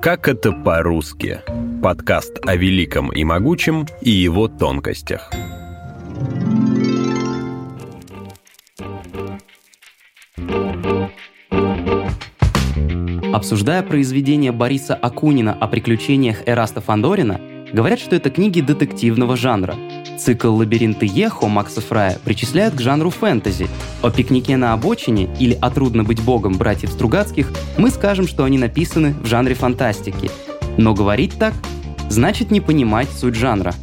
Как это по-русски? Подкаст о великом и могучем и его тонкостях. Обсуждая произведение Бориса Акунина о приключениях Эраста Фандорина, говорят, что это книги детективного жанра – Цикл «Лабиринты Ехо» Макса Фрая причисляют к жанру фэнтези. О пикнике на обочине или о «Трудно быть богом» братьев Стругацких мы скажем, что они написаны в жанре фантастики. Но говорить так значит не понимать суть жанра.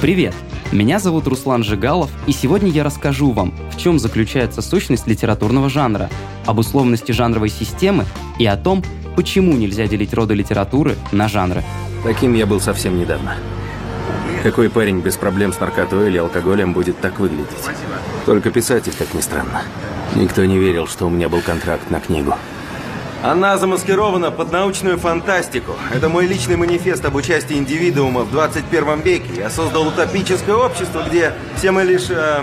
Привет! Меня зовут Руслан Жигалов, и сегодня я расскажу вам, в чем заключается сущность литературного жанра, об условности жанровой системы и о том, почему нельзя делить роды литературы на жанры. Таким я был совсем недавно. Какой парень без проблем с наркотой или алкоголем будет так выглядеть? Только писатель, как ни странно. Никто не верил, что у меня был контракт на книгу. Она замаскирована под научную фантастику. Это мой личный манифест об участии индивидуума в 21 веке. Я создал утопическое общество, где все мы лишь... Э...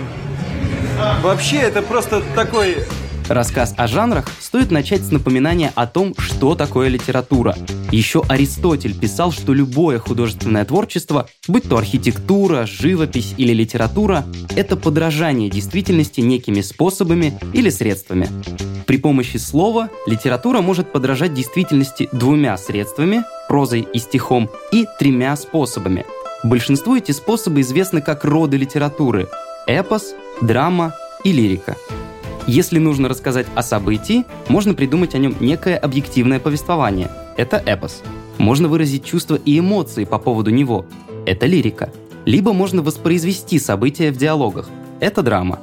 Вообще, это просто такой Рассказ о жанрах стоит начать с напоминания о том, что такое литература. Еще Аристотель писал, что любое художественное творчество, будь то архитектура, живопись или литература, это подражание действительности некими способами или средствами. При помощи слова литература может подражать действительности двумя средствами, прозой и стихом, и тремя способами. Большинству эти способы известны как роды литературы – эпос, драма и лирика – если нужно рассказать о событии, можно придумать о нем некое объективное повествование. Это эпос. Можно выразить чувства и эмоции по поводу него. Это лирика. Либо можно воспроизвести события в диалогах. Это драма.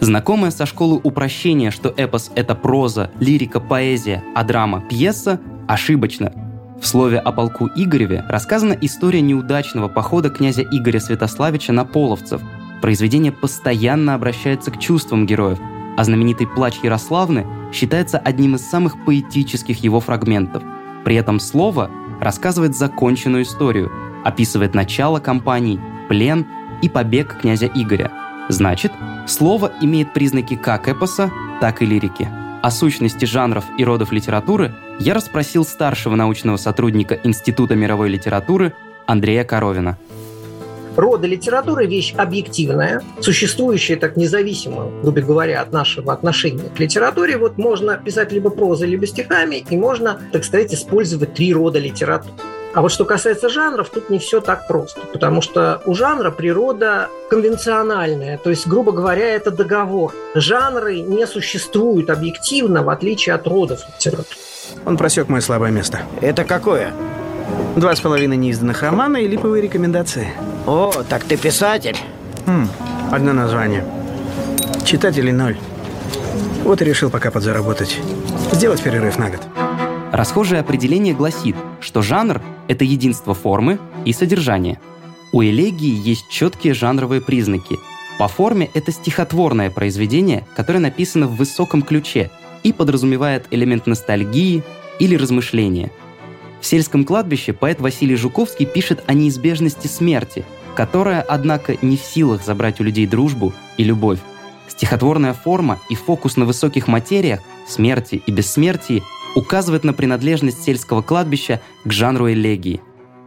Знакомая со школы упрощения, что эпос — это проза, лирика, поэзия, а драма — пьеса, ошибочно. В слове о полку Игореве рассказана история неудачного похода князя Игоря Святославича на половцев. Произведение постоянно обращается к чувствам героев — а знаменитый «Плач Ярославны» считается одним из самых поэтических его фрагментов. При этом слово рассказывает законченную историю, описывает начало кампании, плен и побег князя Игоря. Значит, слово имеет признаки как эпоса, так и лирики. О сущности жанров и родов литературы я расспросил старшего научного сотрудника Института мировой литературы Андрея Коровина – рода литературы – вещь объективная, существующая так независимо, грубо говоря, от нашего отношения к литературе. Вот можно писать либо прозой, либо стихами, и можно, так сказать, использовать три рода литературы. А вот что касается жанров, тут не все так просто, потому что у жанра природа конвенциональная, то есть, грубо говоря, это договор. Жанры не существуют объективно, в отличие от родов литературы. Он просек мое слабое место. Это какое? Два с половиной неизданных романа и липовые рекомендации. О, так ты писатель. Хм, одно название. Читателей ноль. Вот и решил пока подзаработать. Сделать перерыв на год. Расхожее определение гласит, что жанр — это единство формы и содержания. У элегии есть четкие жанровые признаки. По форме это стихотворное произведение, которое написано в высоком ключе и подразумевает элемент ностальгии или размышления — в сельском кладбище поэт Василий Жуковский пишет о неизбежности смерти, которая, однако, не в силах забрать у людей дружбу и любовь. Стихотворная форма и фокус на высоких материях, смерти и бессмертии указывает на принадлежность сельского кладбища к жанру элегии.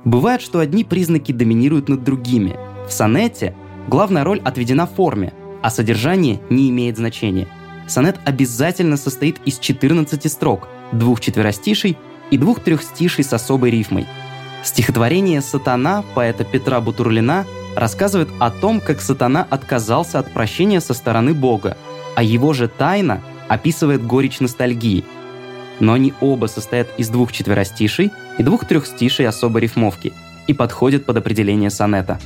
Бывает, что одни признаки доминируют над другими. В сонете главная роль отведена форме, а содержание не имеет значения. Сонет обязательно состоит из 14 строк, двух четверостишей и двух трехстишей с особой рифмой. Стихотворение «Сатана» поэта Петра Бутурлина рассказывает о том, как сатана отказался от прощения со стороны Бога, а его же тайна описывает горечь ностальгии. Но они оба состоят из двух четверостишей и двух трехстишей особой рифмовки и подходят под определение сонета.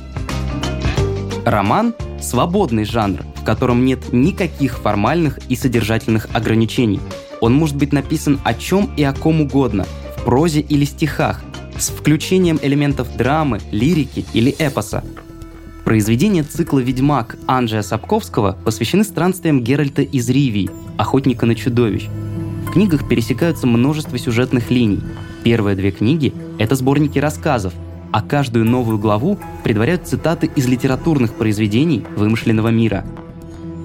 Роман – свободный жанр, в котором нет никаких формальных и содержательных ограничений – он может быть написан о чем и о ком угодно, в прозе или стихах, с включением элементов драмы, лирики или эпоса. Произведения цикла «Ведьмак» Анджея Сапковского посвящены странствиям Геральта из Ривии, охотника на чудовищ. В книгах пересекаются множество сюжетных линий. Первые две книги — это сборники рассказов, а каждую новую главу предваряют цитаты из литературных произведений вымышленного мира.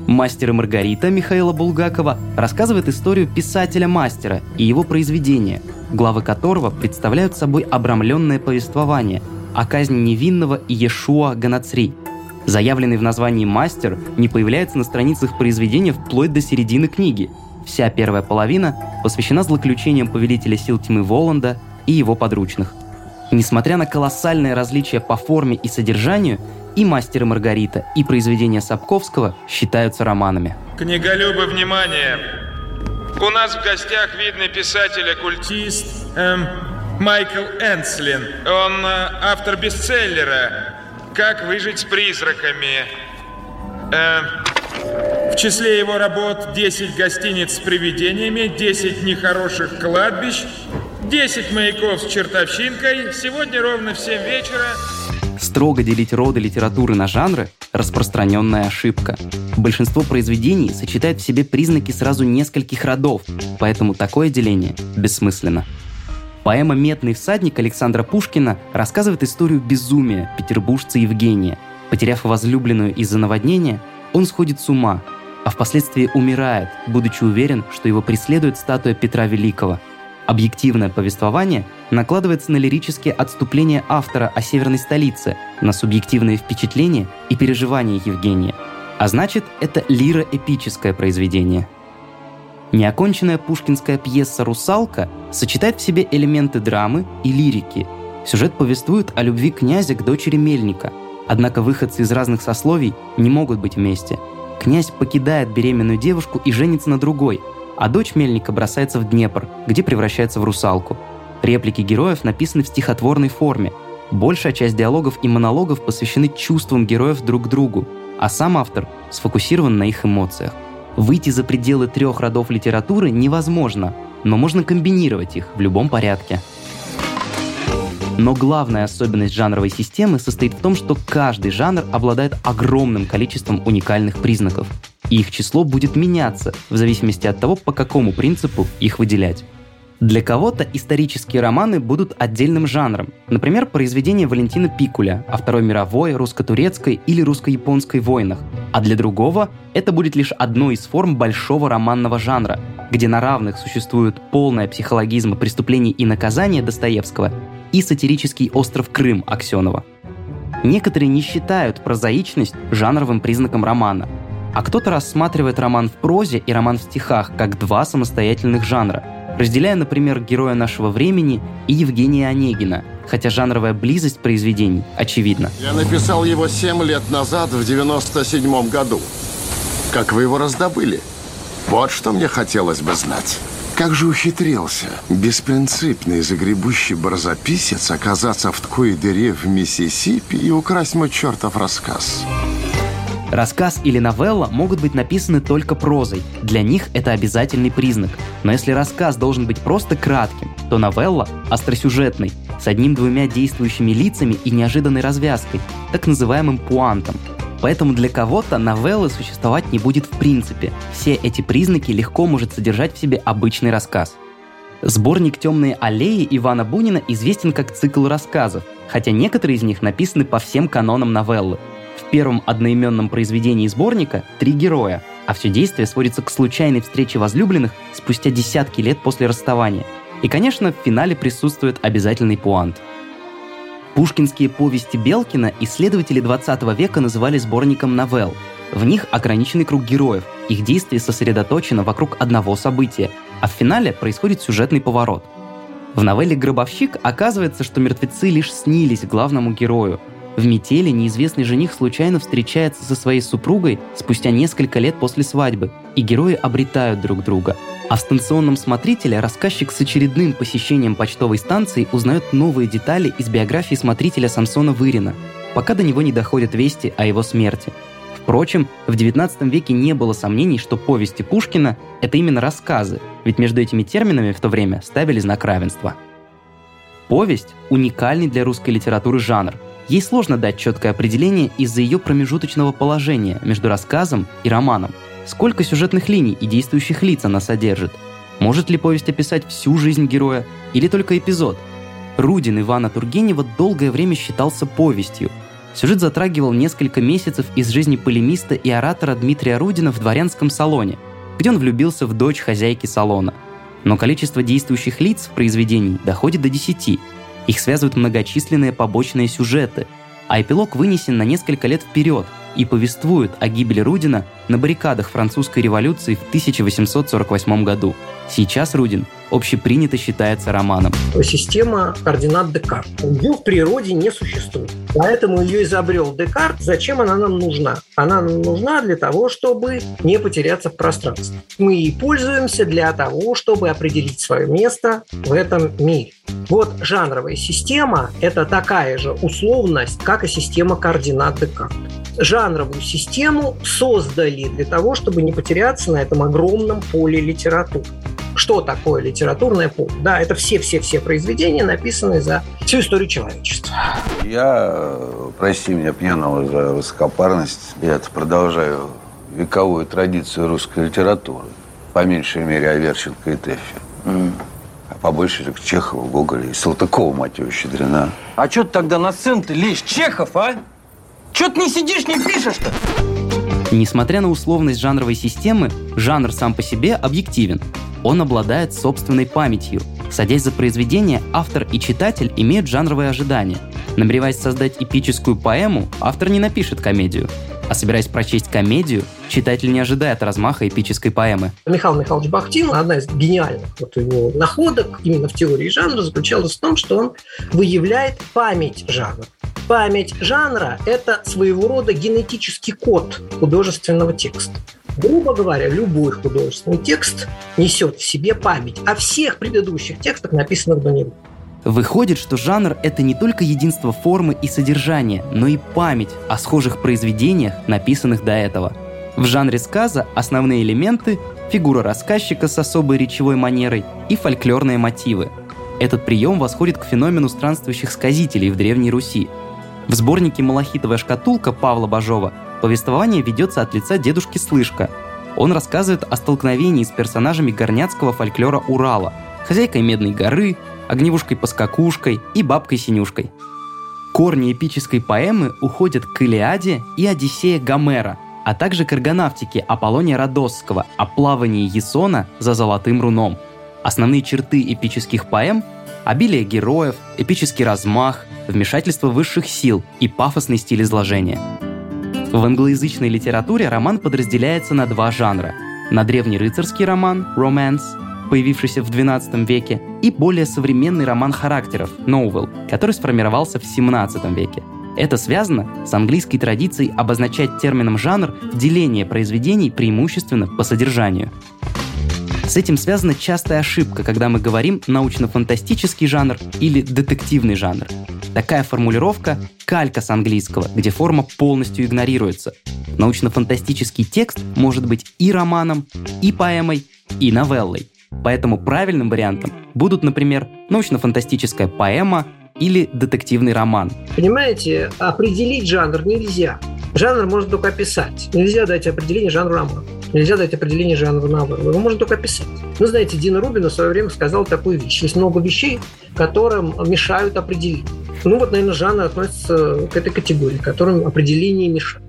«Мастер и Маргарита» Михаила Булгакова рассказывает историю писателя-мастера и его произведения, главы которого представляют собой обрамленное повествование о казни невинного Иешуа Ганацри. Заявленный в названии «мастер» не появляется на страницах произведения вплоть до середины книги. Вся первая половина посвящена злоключениям повелителя сил тьмы Воланда и его подручных. Несмотря на колоссальное различие по форме и содержанию, и «Мастер и Маргарита», и произведения Сапковского считаются романами. Книголюбы, внимание! У нас в гостях видный писатель-оккультист эм, Майкл Энслин. Он э, автор бестселлера «Как выжить с призраками». Э, в числе его работ 10 гостиниц с привидениями, 10 нехороших кладбищ, 10 маяков с чертовщинкой. Сегодня ровно в 7 вечера Строго делить роды литературы на жанры – распространенная ошибка. Большинство произведений сочетает в себе признаки сразу нескольких родов, поэтому такое деление бессмысленно. Поэма «Метный всадник» Александра Пушкина рассказывает историю безумия петербуржца Евгения. Потеряв возлюбленную из-за наводнения, он сходит с ума, а впоследствии умирает, будучи уверен, что его преследует статуя Петра Великого – Объективное повествование накладывается на лирические отступления автора о северной столице, на субъективные впечатления и переживания Евгения. А значит, это лиро-эпическое произведение. Неоконченная пушкинская пьеса «Русалка» сочетает в себе элементы драмы и лирики. Сюжет повествует о любви князя к дочери Мельника, однако выходцы из разных сословий не могут быть вместе. Князь покидает беременную девушку и женится на другой – а дочь Мельника бросается в Днепр, где превращается в русалку. Реплики героев написаны в стихотворной форме. Большая часть диалогов и монологов посвящены чувствам героев друг к другу, а сам автор сфокусирован на их эмоциях. Выйти за пределы трех родов литературы невозможно, но можно комбинировать их в любом порядке. Но главная особенность жанровой системы состоит в том, что каждый жанр обладает огромным количеством уникальных признаков и их число будет меняться в зависимости от того, по какому принципу их выделять. Для кого-то исторические романы будут отдельным жанром. Например, произведение Валентина Пикуля о Второй мировой, русско-турецкой или русско-японской войнах. А для другого это будет лишь одной из форм большого романного жанра, где на равных существуют полная психологизма преступлений и наказания Достоевского и сатирический остров Крым Аксенова. Некоторые не считают прозаичность жанровым признаком романа – а кто-то рассматривает роман в прозе и роман в стихах как два самостоятельных жанра, разделяя, например, героя нашего времени и Евгения Онегина, хотя жанровая близость произведений очевидна. Я написал его семь лет назад, в 97 году. Как вы его раздобыли? Вот что мне хотелось бы знать. Как же ухитрился беспринципный загребущий барзаписец оказаться в такой дыре в Миссисипи и украсть мой чертов рассказ? Рассказ или новелла могут быть написаны только прозой. Для них это обязательный признак. Но если рассказ должен быть просто кратким, то новелла – остросюжетной, с одним-двумя действующими лицами и неожиданной развязкой, так называемым пуантом. Поэтому для кого-то новеллы существовать не будет в принципе. Все эти признаки легко может содержать в себе обычный рассказ. Сборник «Темные аллеи» Ивана Бунина известен как цикл рассказов, хотя некоторые из них написаны по всем канонам новеллы – в первом одноименном произведении сборника три героя, а все действие сводится к случайной встрече возлюбленных спустя десятки лет после расставания. И, конечно, в финале присутствует обязательный пуант. Пушкинские повести Белкина исследователи 20 века называли сборником новелл. В них ограниченный круг героев, их действие сосредоточено вокруг одного события, а в финале происходит сюжетный поворот. В новелле «Гробовщик» оказывается, что мертвецы лишь снились главному герою, в метели неизвестный жених случайно встречается со своей супругой спустя несколько лет после свадьбы, и герои обретают друг друга. А в станционном смотрителе рассказчик с очередным посещением почтовой станции узнает новые детали из биографии смотрителя Самсона Вырина, пока до него не доходят вести о его смерти. Впрочем, в XIX веке не было сомнений, что повести Пушкина — это именно рассказы, ведь между этими терминами в то время ставили знак равенства. Повесть — уникальный для русской литературы жанр — Ей сложно дать четкое определение из-за ее промежуточного положения между рассказом и романом. Сколько сюжетных линий и действующих лиц она содержит? Может ли повесть описать всю жизнь героя или только эпизод? Рудин Ивана Тургенева долгое время считался повестью. Сюжет затрагивал несколько месяцев из жизни полемиста и оратора Дмитрия Рудина в дворянском салоне, где он влюбился в дочь хозяйки салона. Но количество действующих лиц в произведении доходит до десяти. Их связывают многочисленные побочные сюжеты, а эпилог вынесен на несколько лет вперед и повествует о гибели Рудина на баррикадах французской революции в 1848 году. Сейчас Рудин общепринято считается романом. Система координат Декарт. Ее в природе не существует. Поэтому ее изобрел Декарт. Зачем она нам нужна? Она нам нужна для того, чтобы не потеряться в пространстве. Мы ей пользуемся для того, чтобы определить свое место в этом мире. Вот жанровая система – это такая же условность, как и система координат Декарта жанровую систему создали для того, чтобы не потеряться на этом огромном поле литературы что такое литературное поле. Да, это все-все-все произведения, написанные за всю историю человечества. Я, прости меня пьяного за высокопарность, я продолжаю вековую традицию русской литературы. По меньшей мере Аверченко и Тэффи. Mm. А по большей к Чехову, Гоголя и Салтыкова, мать его, щедрена. А что ты тогда на сцену ты лезь, Чехов, а? Чё ты не сидишь, не пишешь-то? Несмотря на условность жанровой системы, жанр сам по себе объективен. Он обладает собственной памятью. Садясь за произведение, автор и читатель имеют жанровые ожидания. Намереваясь создать эпическую поэму, автор не напишет комедию. А собираясь прочесть комедию, читатель не ожидает размаха эпической поэмы. Михаил Михайлович Бахтин, одна из гениальных вот его находок именно в теории жанра заключалась в том, что он выявляет память жанра. Память жанра – это своего рода генетический код художественного текста. Грубо говоря, любой художественный текст несет в себе память о всех предыдущих текстах, написанных до него. Выходит, что жанр — это не только единство формы и содержания, но и память о схожих произведениях, написанных до этого. В жанре сказа основные элементы — фигура рассказчика с особой речевой манерой и фольклорные мотивы. Этот прием восходит к феномену странствующих сказителей в Древней Руси. В сборнике «Малахитовая шкатулка» Павла Бажова Повествование ведется от лица дедушки Слышка. Он рассказывает о столкновении с персонажами горняцкого фольклора Урала, хозяйкой Медной горы, огневушкой-поскакушкой и бабкой-синюшкой. Корни эпической поэмы уходят к Илиаде и Одиссея Гомера, а также к аргонавтике Аполлония Родосского о плавании Есона за золотым руном. Основные черты эпических поэм – обилие героев, эпический размах, вмешательство высших сил и пафосный стиль изложения – в англоязычной литературе роман подразделяется на два жанра. На древнерыцарский роман (romance), появившийся в XII веке, и более современный роман характеров novel, который сформировался в XVII веке. Это связано с английской традицией обозначать термином жанр деление произведений преимущественно по содержанию. С этим связана частая ошибка, когда мы говорим научно-фантастический жанр или детективный жанр. Такая формулировка – калька с английского, где форма полностью игнорируется. Научно-фантастический текст может быть и романом, и поэмой, и новеллой. Поэтому правильным вариантом будут, например, научно-фантастическая поэма или детективный роман. Понимаете, определить жанр нельзя. Жанр можно только описать. Нельзя дать определение жанру романа. Нельзя дать определение жанра новеллы. Его можно только описать. Ну, знаете, Дина Рубина в свое время сказал такую вещь. Есть много вещей, которым мешают определить. Ну вот, наверное, жанр относится к этой категории, которым определение мешает.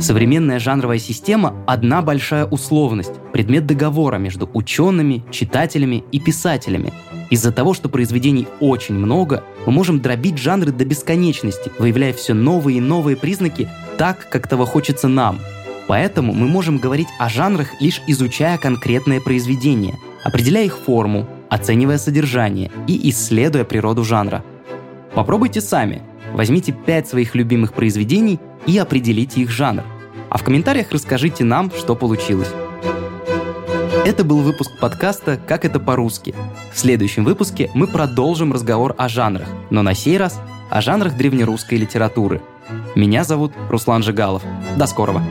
Современная жанровая система – одна большая условность, предмет договора между учеными, читателями и писателями. Из-за того, что произведений очень много, мы можем дробить жанры до бесконечности, выявляя все новые и новые признаки так, как того хочется нам. Поэтому мы можем говорить о жанрах, лишь изучая конкретное произведение, определяя их форму, оценивая содержание и исследуя природу жанра – Попробуйте сами. Возьмите пять своих любимых произведений и определите их жанр. А в комментариях расскажите нам, что получилось. Это был выпуск подкаста «Как это по-русски». В следующем выпуске мы продолжим разговор о жанрах, но на сей раз о жанрах древнерусской литературы. Меня зовут Руслан Жигалов. До скорого!